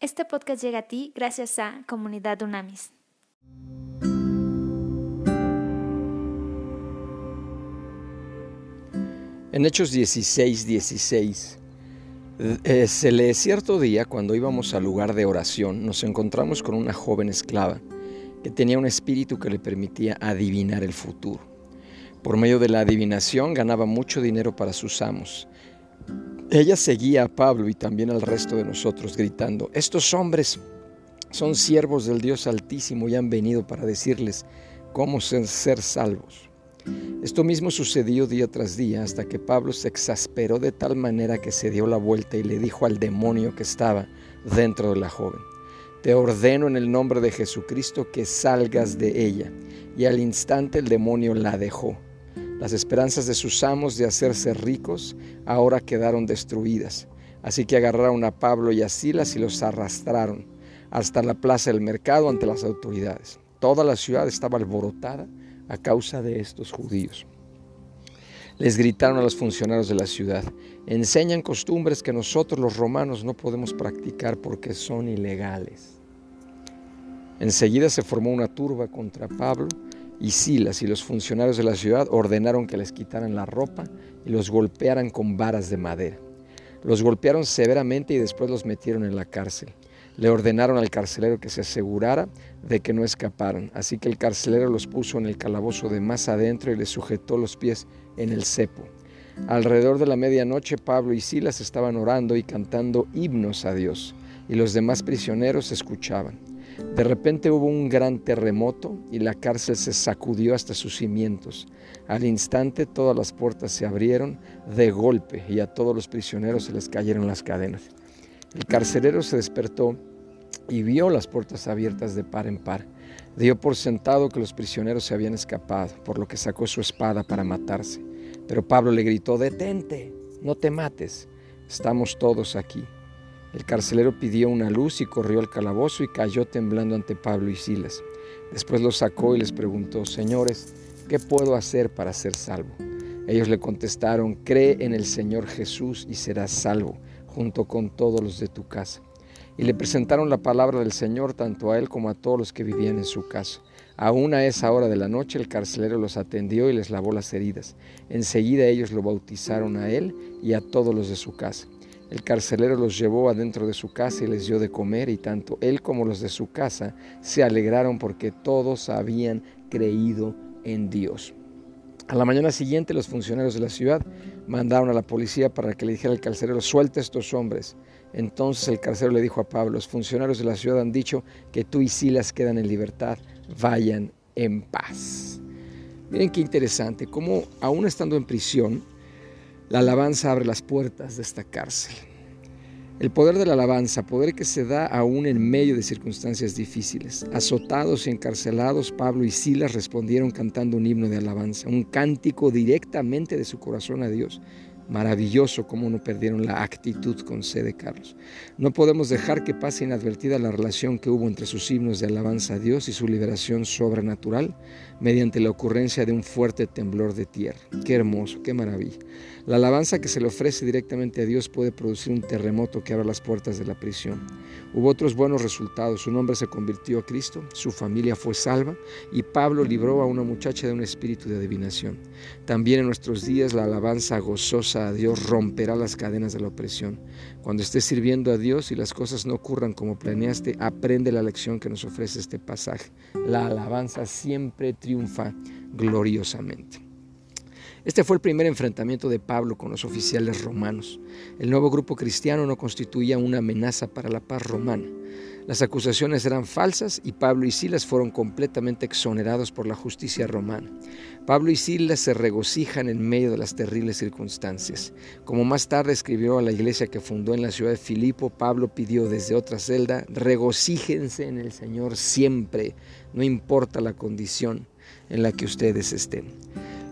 Este podcast llega a ti gracias a Comunidad Unamis. En Hechos 16, 16, eh, se lee cierto día cuando íbamos al lugar de oración, nos encontramos con una joven esclava que tenía un espíritu que le permitía adivinar el futuro. Por medio de la adivinación ganaba mucho dinero para sus amos. Ella seguía a Pablo y también al resto de nosotros gritando, estos hombres son siervos del Dios Altísimo y han venido para decirles cómo ser salvos. Esto mismo sucedió día tras día hasta que Pablo se exasperó de tal manera que se dio la vuelta y le dijo al demonio que estaba dentro de la joven, te ordeno en el nombre de Jesucristo que salgas de ella. Y al instante el demonio la dejó. Las esperanzas de sus amos de hacerse ricos ahora quedaron destruidas. Así que agarraron a Pablo y a Silas y los arrastraron hasta la plaza del mercado ante las autoridades. Toda la ciudad estaba alborotada a causa de estos judíos. Les gritaron a los funcionarios de la ciudad, enseñan costumbres que nosotros los romanos no podemos practicar porque son ilegales. Enseguida se formó una turba contra Pablo y Silas y los funcionarios de la ciudad ordenaron que les quitaran la ropa y los golpearan con varas de madera. Los golpearon severamente y después los metieron en la cárcel. Le ordenaron al carcelero que se asegurara de que no escaparan. Así que el carcelero los puso en el calabozo de más adentro y les sujetó los pies en el cepo. Alrededor de la medianoche Pablo y Silas estaban orando y cantando himnos a Dios, y los demás prisioneros escuchaban. De repente hubo un gran terremoto y la cárcel se sacudió hasta sus cimientos. Al instante todas las puertas se abrieron de golpe y a todos los prisioneros se les cayeron las cadenas. El carcelero se despertó y vio las puertas abiertas de par en par. Dio por sentado que los prisioneros se habían escapado, por lo que sacó su espada para matarse. Pero Pablo le gritó, detente, no te mates, estamos todos aquí. El carcelero pidió una luz y corrió al calabozo y cayó temblando ante Pablo y Silas. Después los sacó y les preguntó, señores, ¿qué puedo hacer para ser salvo? Ellos le contestaron, cree en el Señor Jesús y serás salvo, junto con todos los de tu casa y le presentaron la palabra del Señor tanto a él como a todos los que vivían en su casa. Aún a esa hora de la noche el carcelero los atendió y les lavó las heridas. Enseguida ellos lo bautizaron a él y a todos los de su casa. El carcelero los llevó adentro de su casa y les dio de comer y tanto él como los de su casa se alegraron porque todos habían creído en Dios. A la mañana siguiente los funcionarios de la ciudad mandaron a la policía para que le dijera al carcelero, suelta a estos hombres. Entonces el carcelero le dijo a Pablo, los funcionarios de la ciudad han dicho que tú y Silas quedan en libertad, vayan en paz. Miren qué interesante, cómo aún estando en prisión, la alabanza abre las puertas de esta cárcel. El poder de la alabanza, poder que se da aún en medio de circunstancias difíciles. Azotados y encarcelados, Pablo y Silas respondieron cantando un himno de alabanza, un cántico directamente de su corazón a Dios. Maravilloso cómo no perdieron la actitud con C de Carlos. No podemos dejar que pase inadvertida la relación que hubo entre sus himnos de alabanza a Dios y su liberación sobrenatural mediante la ocurrencia de un fuerte temblor de tierra. Qué hermoso, qué maravilla. La alabanza que se le ofrece directamente a Dios puede producir un terremoto que abra las puertas de la prisión. Hubo otros buenos resultados. Su nombre se convirtió a Cristo, su familia fue salva y Pablo libró a una muchacha de un espíritu de adivinación. También en nuestros días la alabanza gozosa a Dios romperá las cadenas de la opresión. Cuando estés sirviendo a Dios y las cosas no ocurran como planeaste, aprende la lección que nos ofrece este pasaje. La alabanza siempre triunfa gloriosamente. Este fue el primer enfrentamiento de Pablo con los oficiales romanos. El nuevo grupo cristiano no constituía una amenaza para la paz romana. Las acusaciones eran falsas y Pablo y Silas fueron completamente exonerados por la justicia romana. Pablo y Silas se regocijan en medio de las terribles circunstancias. Como más tarde escribió a la iglesia que fundó en la ciudad de Filipo, Pablo pidió desde otra celda, regocíjense en el Señor siempre, no importa la condición en la que ustedes estén.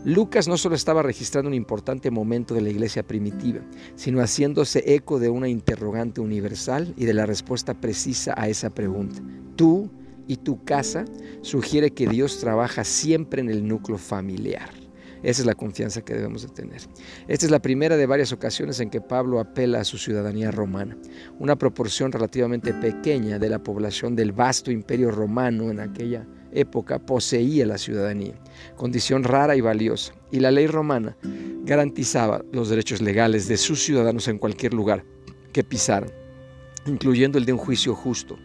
Lucas no solo estaba registrando un importante momento de la iglesia primitiva, sino haciéndose eco de una interrogante universal y de la respuesta precisa a esa pregunta. Tú y tu casa sugiere que Dios trabaja siempre en el núcleo familiar. Esa es la confianza que debemos de tener. Esta es la primera de varias ocasiones en que Pablo apela a su ciudadanía romana, una proporción relativamente pequeña de la población del vasto imperio romano en aquella época poseía la ciudadanía, condición rara y valiosa, y la ley romana garantizaba los derechos legales de sus ciudadanos en cualquier lugar que pisaran, incluyendo el de un juicio justo.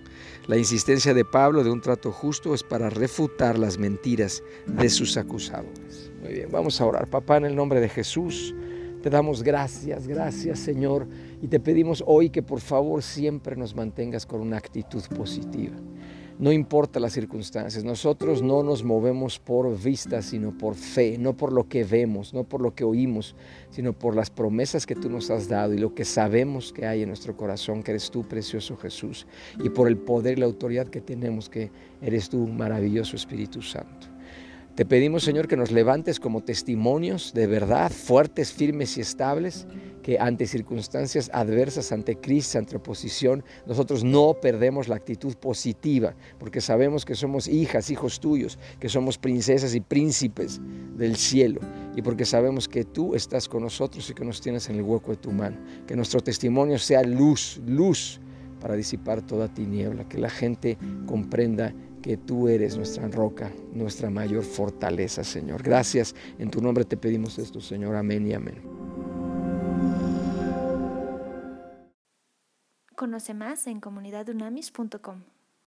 La insistencia de Pablo de un trato justo es para refutar las mentiras de sus acusadores. Muy bien, vamos a orar. Papá, en el nombre de Jesús, te damos gracias, gracias Señor, y te pedimos hoy que por favor siempre nos mantengas con una actitud positiva no importa las circunstancias. Nosotros no nos movemos por vista, sino por fe, no por lo que vemos, no por lo que oímos, sino por las promesas que tú nos has dado y lo que sabemos que hay en nuestro corazón, que eres tú, precioso Jesús, y por el poder y la autoridad que tenemos, que eres tú, maravilloso Espíritu Santo. Te pedimos, Señor, que nos levantes como testimonios de verdad, fuertes, firmes y estables, que ante circunstancias adversas, ante crisis, ante oposición, nosotros no perdemos la actitud positiva, porque sabemos que somos hijas, hijos tuyos, que somos princesas y príncipes del cielo, y porque sabemos que tú estás con nosotros y que nos tienes en el hueco de tu mano. Que nuestro testimonio sea luz, luz para disipar toda tiniebla, que la gente comprenda que tú eres nuestra roca, nuestra mayor fortaleza, Señor. Gracias. En tu nombre te pedimos esto, Señor. Amén y amén. Conoce más en comunidadunamis.com.